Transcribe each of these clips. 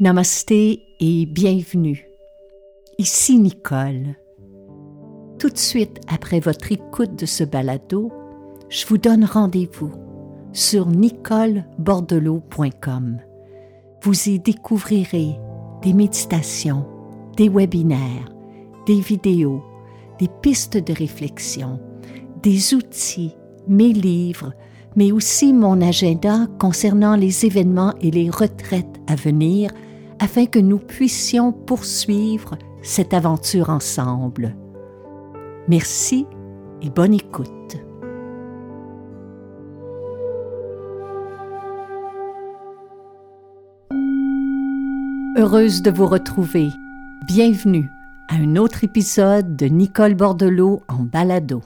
Namasté et bienvenue. Ici Nicole. Tout de suite après votre écoute de ce balado, je vous donne rendez-vous sur nicolebordelot.com. Vous y découvrirez des méditations, des webinaires, des vidéos, des pistes de réflexion, des outils, mes livres, mais aussi mon agenda concernant les événements et les retraites à venir afin que nous puissions poursuivre cette aventure ensemble. Merci et bonne écoute. Heureuse de vous retrouver. Bienvenue à un autre épisode de Nicole Bordelot en balado.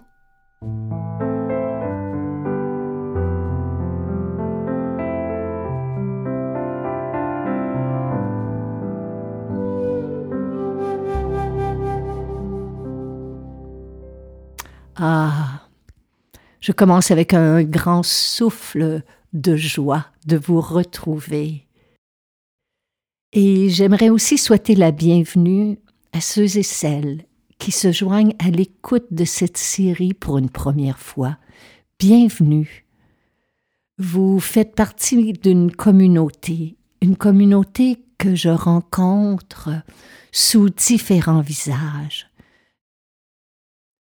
Je commence avec un grand souffle de joie de vous retrouver. Et j'aimerais aussi souhaiter la bienvenue à ceux et celles qui se joignent à l'écoute de cette série pour une première fois. Bienvenue. Vous faites partie d'une communauté, une communauté que je rencontre sous différents visages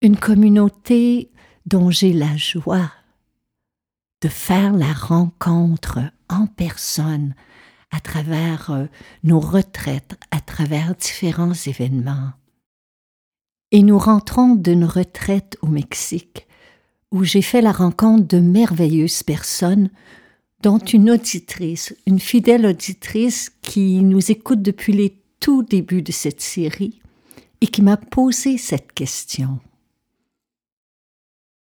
une communauté dont j'ai la joie de faire la rencontre en personne à travers euh, nos retraites, à travers différents événements. Et nous rentrons d'une retraite au Mexique où j'ai fait la rencontre de merveilleuses personnes, dont une auditrice, une fidèle auditrice qui nous écoute depuis les tout débuts de cette série et qui m'a posé cette question.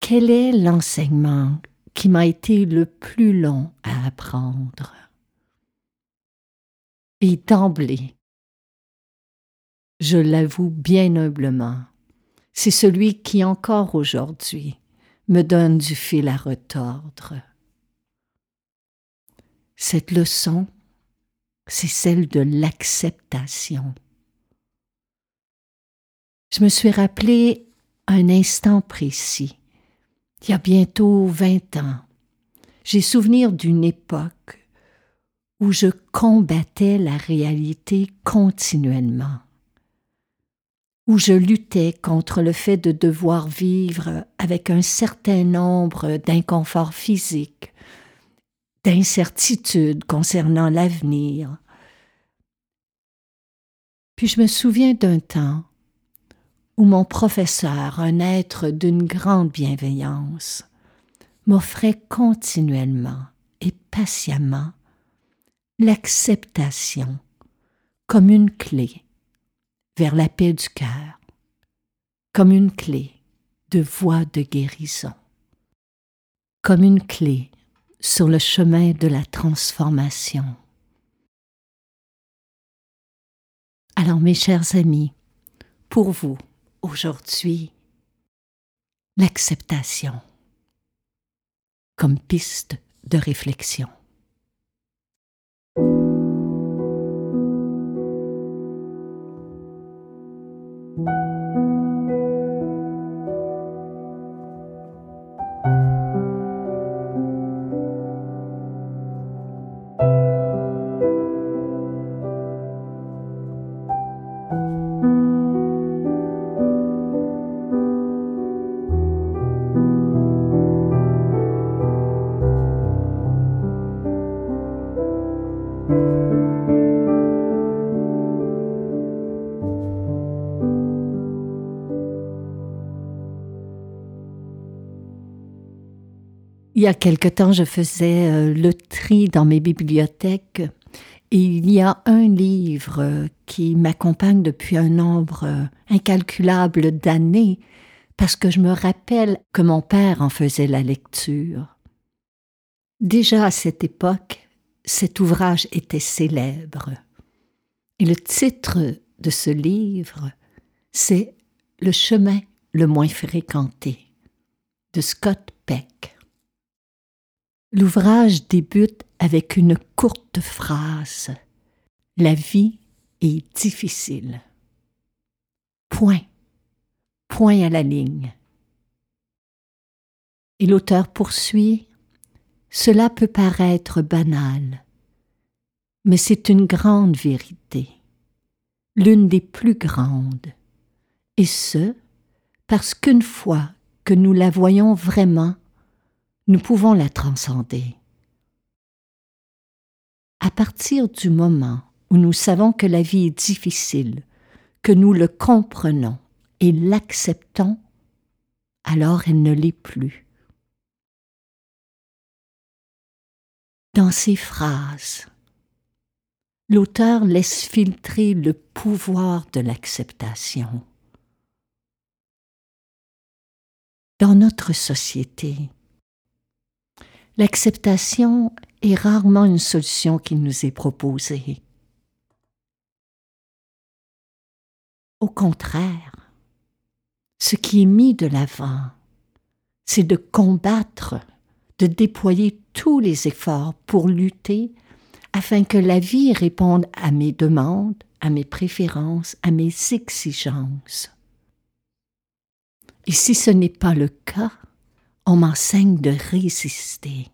Quel est l'enseignement qui m'a été le plus long à apprendre? Et d'emblée, je l'avoue bien humblement, c'est celui qui encore aujourd'hui me donne du fil à retordre. Cette leçon, c'est celle de l'acceptation. Je me suis rappelé un instant précis il y a bientôt vingt ans, j'ai souvenir d'une époque où je combattais la réalité continuellement, où je luttais contre le fait de devoir vivre avec un certain nombre d'inconforts physiques, d'incertitudes concernant l'avenir. Puis je me souviens d'un temps où mon professeur, un être d'une grande bienveillance, m'offrait continuellement et patiemment l'acceptation comme une clé vers la paix du cœur, comme une clé de voie de guérison, comme une clé sur le chemin de la transformation. Alors mes chers amis, pour vous, aujourd'hui l'acceptation comme piste de réflexion. Y a quelque temps, je faisais euh, le tri dans mes bibliothèques et il y a un livre euh, qui m'accompagne depuis un nombre euh, incalculable d'années parce que je me rappelle que mon père en faisait la lecture. Déjà à cette époque, cet ouvrage était célèbre. Et le titre de ce livre, c'est Le chemin le moins fréquenté de Scott Peck. L'ouvrage débute avec une courte phrase La vie est difficile. Point. Point à la ligne. Et l'auteur poursuit Cela peut paraître banal, mais c'est une grande vérité, l'une des plus grandes, et ce, parce qu'une fois que nous la voyons vraiment, nous pouvons la transcender. À partir du moment où nous savons que la vie est difficile, que nous le comprenons et l'acceptons, alors elle ne l'est plus. Dans ces phrases, l'auteur laisse filtrer le pouvoir de l'acceptation. Dans notre société, l'acceptation est rarement une solution qui nous est proposée. Au contraire, ce qui est mis de l'avant, c'est de combattre, de déployer tous les efforts pour lutter afin que la vie réponde à mes demandes, à mes préférences, à mes exigences. Et si ce n'est pas le cas, on m'enseigne de résister.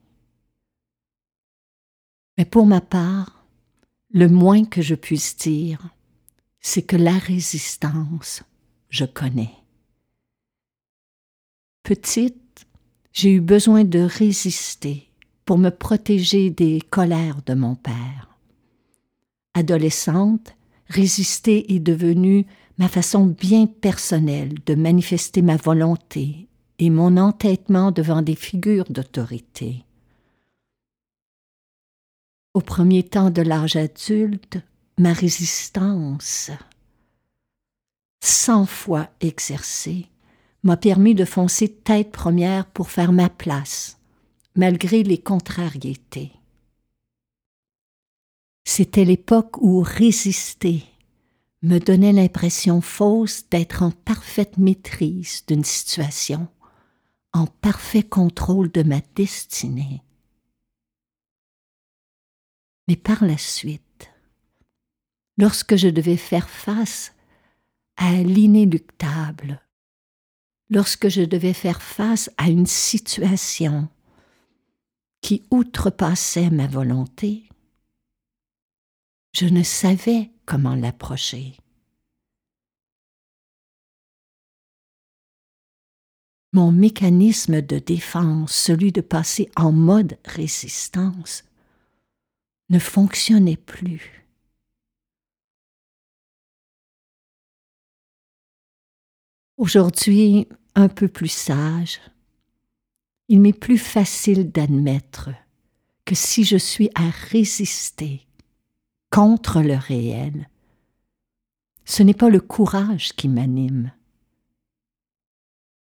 Mais pour ma part, le moins que je puisse dire, c'est que la résistance, je connais. Petite, j'ai eu besoin de résister pour me protéger des colères de mon père. Adolescente, résister est devenu ma façon bien personnelle de manifester ma volonté et mon entêtement devant des figures d'autorité. Au premier temps de l'âge adulte, ma résistance, cent fois exercée, m'a permis de foncer tête première pour faire ma place, malgré les contrariétés. C'était l'époque où résister me donnait l'impression fausse d'être en parfaite maîtrise d'une situation, en parfait contrôle de ma destinée. Mais par la suite, lorsque je devais faire face à l'inéluctable, lorsque je devais faire face à une situation qui outrepassait ma volonté, je ne savais comment l'approcher. Mon mécanisme de défense, celui de passer en mode résistance, ne fonctionnait plus. Aujourd'hui, un peu plus sage, il m'est plus facile d'admettre que si je suis à résister contre le réel. Ce n'est pas le courage qui m'anime,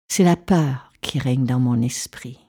c'est la peur qui règne dans mon esprit.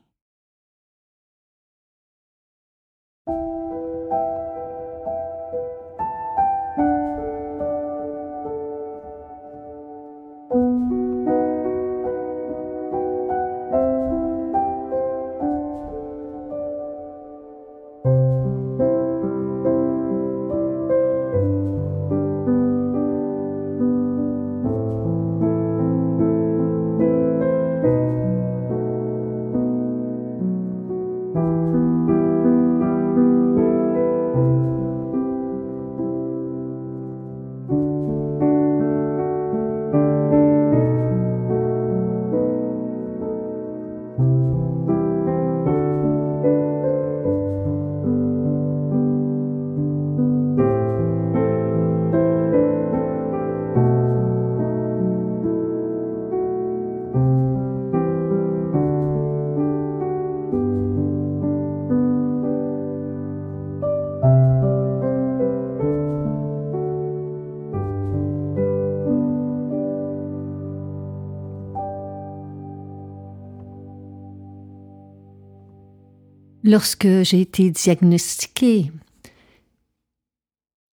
Lorsque j'ai été diagnostiquée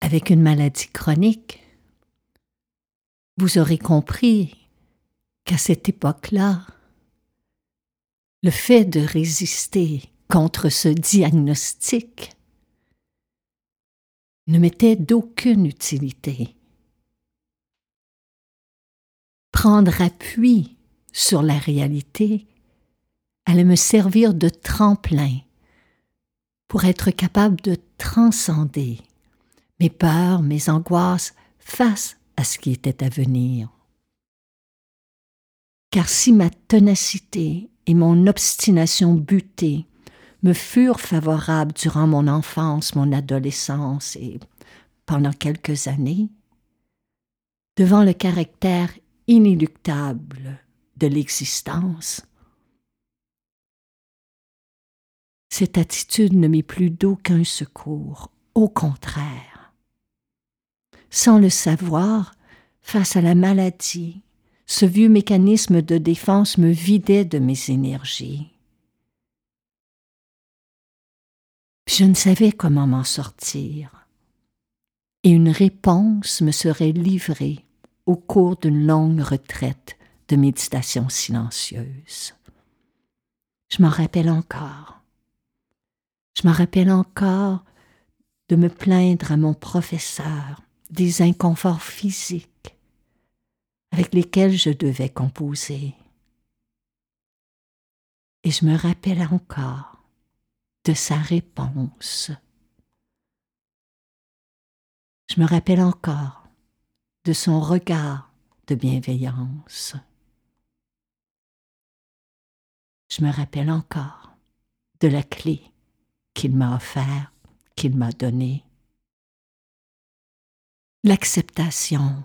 avec une maladie chronique, vous aurez compris qu'à cette époque-là, le fait de résister contre ce diagnostic ne m'était d'aucune utilité. Prendre appui sur la réalité allait me servir de tremplin pour être capable de transcender mes peurs, mes angoisses face à ce qui était à venir. Car si ma ténacité et mon obstination butée me furent favorables durant mon enfance, mon adolescence et pendant quelques années, devant le caractère inéluctable de l'existence, cette attitude ne m'est plus d'aucun secours, au contraire. Sans le savoir, face à la maladie, ce vieux mécanisme de défense me vidait de mes énergies. Je ne savais comment m'en sortir, et une réponse me serait livrée au cours d'une longue retraite de méditation silencieuse. Je m'en rappelle encore. Je m'en rappelle encore de me plaindre à mon professeur des inconforts physiques avec lesquels je devais composer. Et je me rappelle encore de sa réponse. Je me rappelle encore de son regard de bienveillance. Je me rappelle encore de la clé qu'il m'a offerte, qu'il m'a donnée. L'acceptation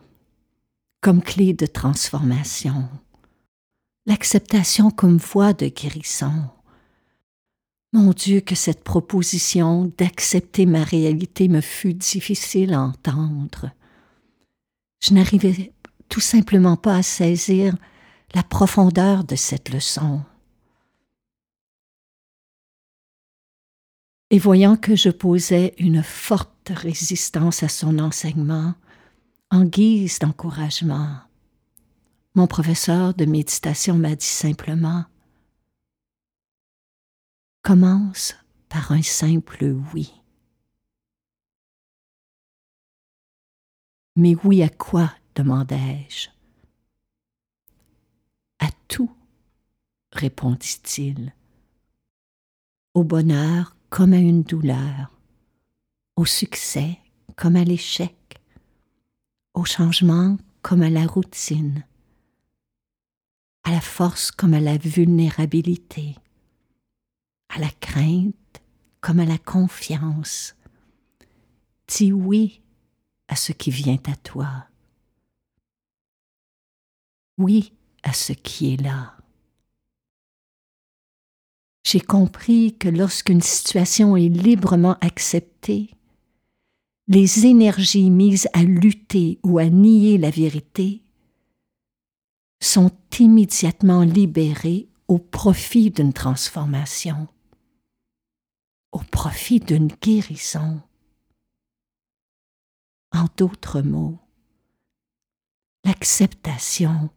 comme clé de transformation, l'acceptation comme voie de guérison. Mon Dieu, que cette proposition d'accepter ma réalité me fut difficile à entendre. Je n'arrivais tout simplement pas à saisir la profondeur de cette leçon. Et voyant que je posais une forte résistance à son enseignement, en guise d'encouragement, mon professeur de méditation m'a dit simplement Commence par un simple oui. Mais oui à quoi demandai-je. À tout, répondit-il. Au bonheur comme à une douleur, au succès comme à l'échec au changement comme à la routine, à la force comme à la vulnérabilité, à la crainte comme à la confiance. Dis oui à ce qui vient à toi. Oui à ce qui est là. J'ai compris que lorsqu'une situation est librement acceptée, les énergies mises à lutter ou à nier la vérité sont immédiatement libérées au profit d'une transformation, au profit d'une guérison. En d'autres mots, l'acceptation,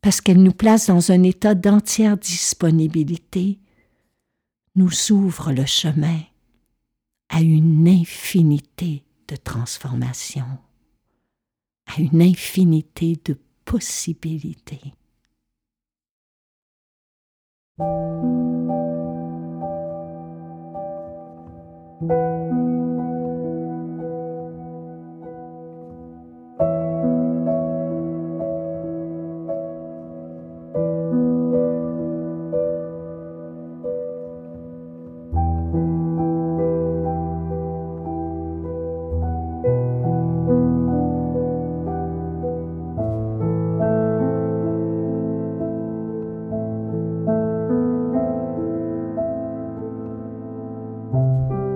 parce qu'elle nous place dans un état d'entière disponibilité, nous ouvre le chemin à une infinité de transformations, à une infinité de possibilités. you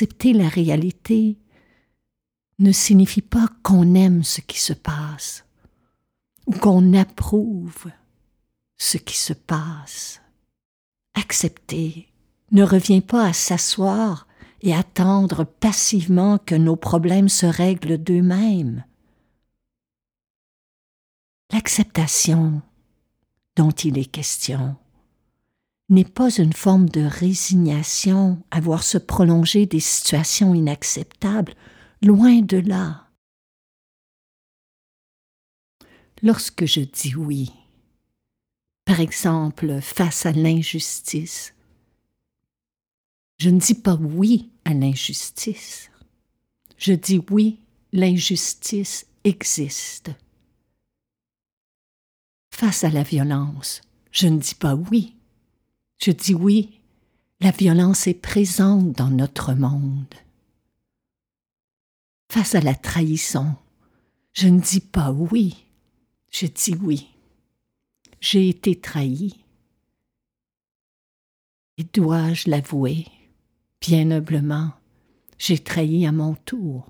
Accepter la réalité ne signifie pas qu'on aime ce qui se passe ou qu'on approuve ce qui se passe. Accepter ne revient pas à s'asseoir et attendre passivement que nos problèmes se règlent d'eux-mêmes. L'acceptation dont il est question n'est pas une forme de résignation à voir se prolonger des situations inacceptables, loin de là. Lorsque je dis oui, par exemple face à l'injustice, je ne dis pas oui à l'injustice. Je dis oui, l'injustice existe. Face à la violence, je ne dis pas oui. Je dis oui, la violence est présente dans notre monde. Face à la trahison, je ne dis pas oui, je dis oui. J'ai été trahi. Et dois-je l'avouer? Bien humblement, j'ai trahi à mon tour.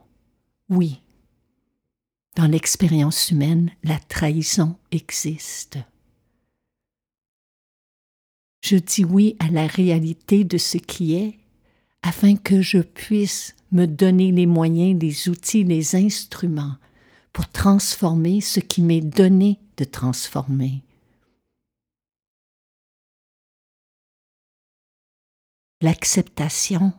Oui. Dans l'expérience humaine, la trahison existe. Je dis oui à la réalité de ce qui est afin que je puisse me donner les moyens, les outils, les instruments pour transformer ce qui m'est donné de transformer. l'acceptation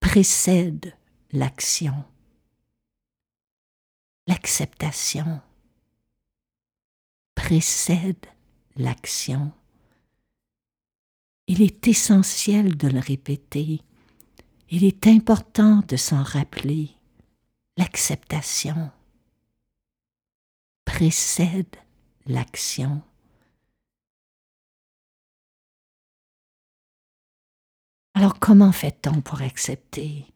précède l'action. L'acceptation précède l'action. Il est essentiel de le répéter. Il est important de s'en rappeler. L'acceptation précède l'action. Alors comment fait-on pour accepter?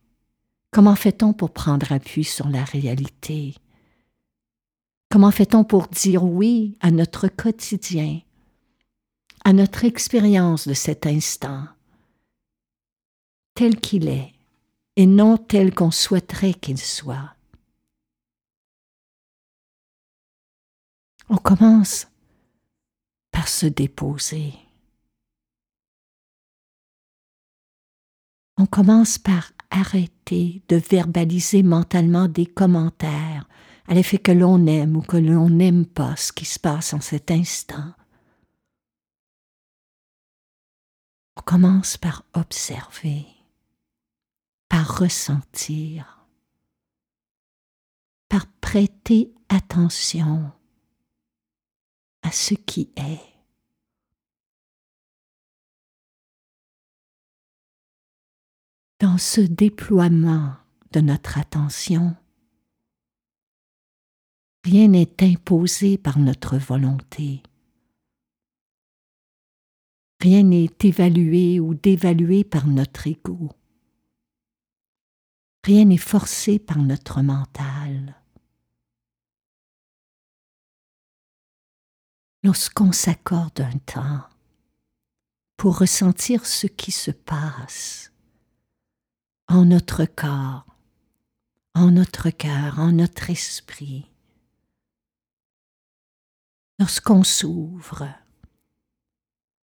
Comment fait-on pour prendre appui sur la réalité? Comment fait-on pour dire oui à notre quotidien, à notre expérience de cet instant, tel qu'il est, et non tel qu'on souhaiterait qu'il soit On commence par se déposer. on commence par arrêter de verbaliser mentalement des commentaires à l'effet que l'on aime ou que l'on n'aime pas ce qui se passe en cet instant. Commence par observer, par ressentir, par prêter attention à ce qui est. dans ce déploiement de notre attention, rien n'est imposé par notre volonté. Rien n'est évalué ou dévalué par notre ego. Rien n'est forcé par notre mental. Lorsqu'on s'accorde un temps pour ressentir ce qui se passe, en notre corps, en notre cœur, en notre esprit. Lorsqu'on s'ouvre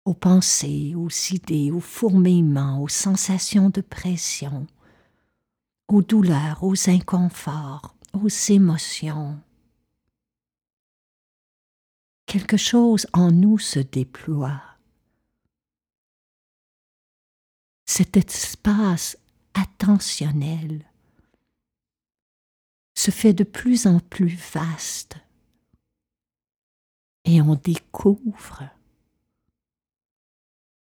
aux pensées, aux idées, aux fourmillements, aux sensations de pression, aux douleurs, aux inconforts, aux émotions, quelque chose en nous se déploie. Cet espace attentionnel se fait de plus en plus vaste et on découvre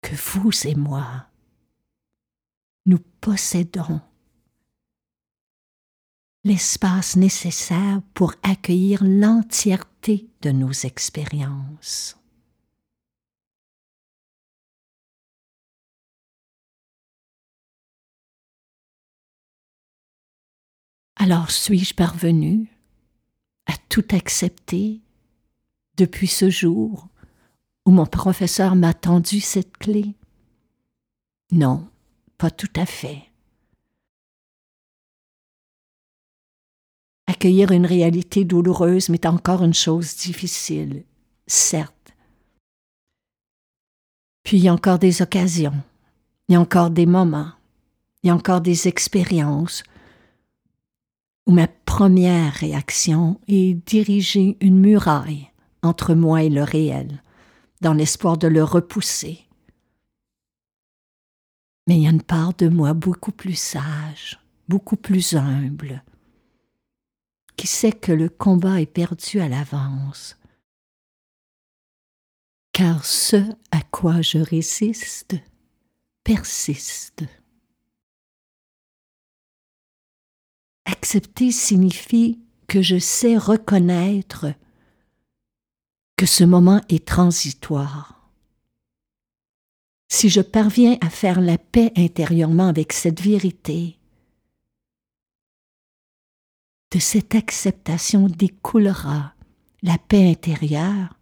que vous et moi, nous possédons l'espace nécessaire pour accueillir l'entièreté de nos expériences. Alors suis-je parvenu à tout accepter depuis ce jour où mon professeur m'a tendu cette clé Non, pas tout à fait. Accueillir une réalité douloureuse m'est encore une chose difficile, certes. Puis il y a encore des occasions, il y a encore des moments, il y a encore des expériences où ma première réaction est diriger une muraille entre moi et le réel, dans l'espoir de le repousser. Mais il y a une part de moi beaucoup plus sage, beaucoup plus humble, qui sait que le combat est perdu à l'avance. Car ce à quoi je résiste persiste. Accepter signifie que je sais reconnaître que ce moment est transitoire. Si je parviens à faire la paix intérieurement avec cette vérité, de cette acceptation découlera la paix intérieure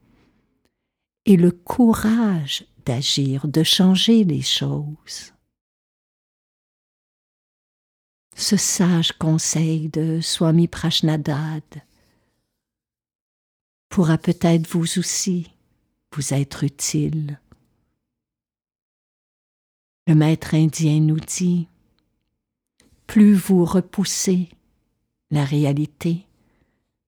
et le courage d'agir, de changer les choses. Ce sage conseil de Swami Prashnadad pourra peut-être vous aussi vous être utile. Le maître indien nous dit, plus vous repoussez la réalité,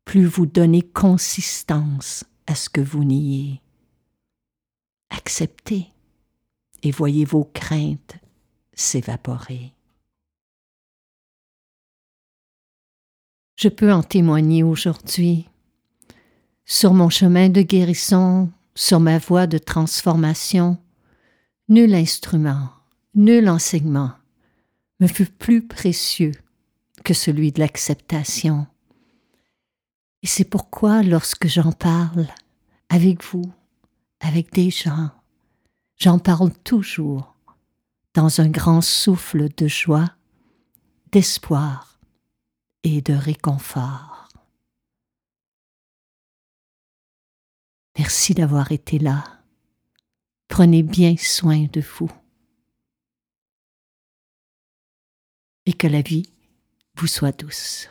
plus vous donnez consistance à ce que vous niez. Acceptez et voyez vos craintes s'évaporer. Je peux en témoigner aujourd'hui. Sur mon chemin de guérison, sur ma voie de transformation, nul instrument, nul enseignement me fut plus précieux que celui de l'acceptation. Et c'est pourquoi lorsque j'en parle avec vous, avec des gens, j'en parle toujours dans un grand souffle de joie, d'espoir et de réconfort. Merci d'avoir été là. Prenez bien soin de vous. Et que la vie vous soit douce.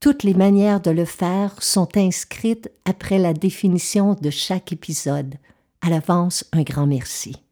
Toutes les manières de le faire sont inscrites après la définition de chaque épisode. À l'avance, un grand merci.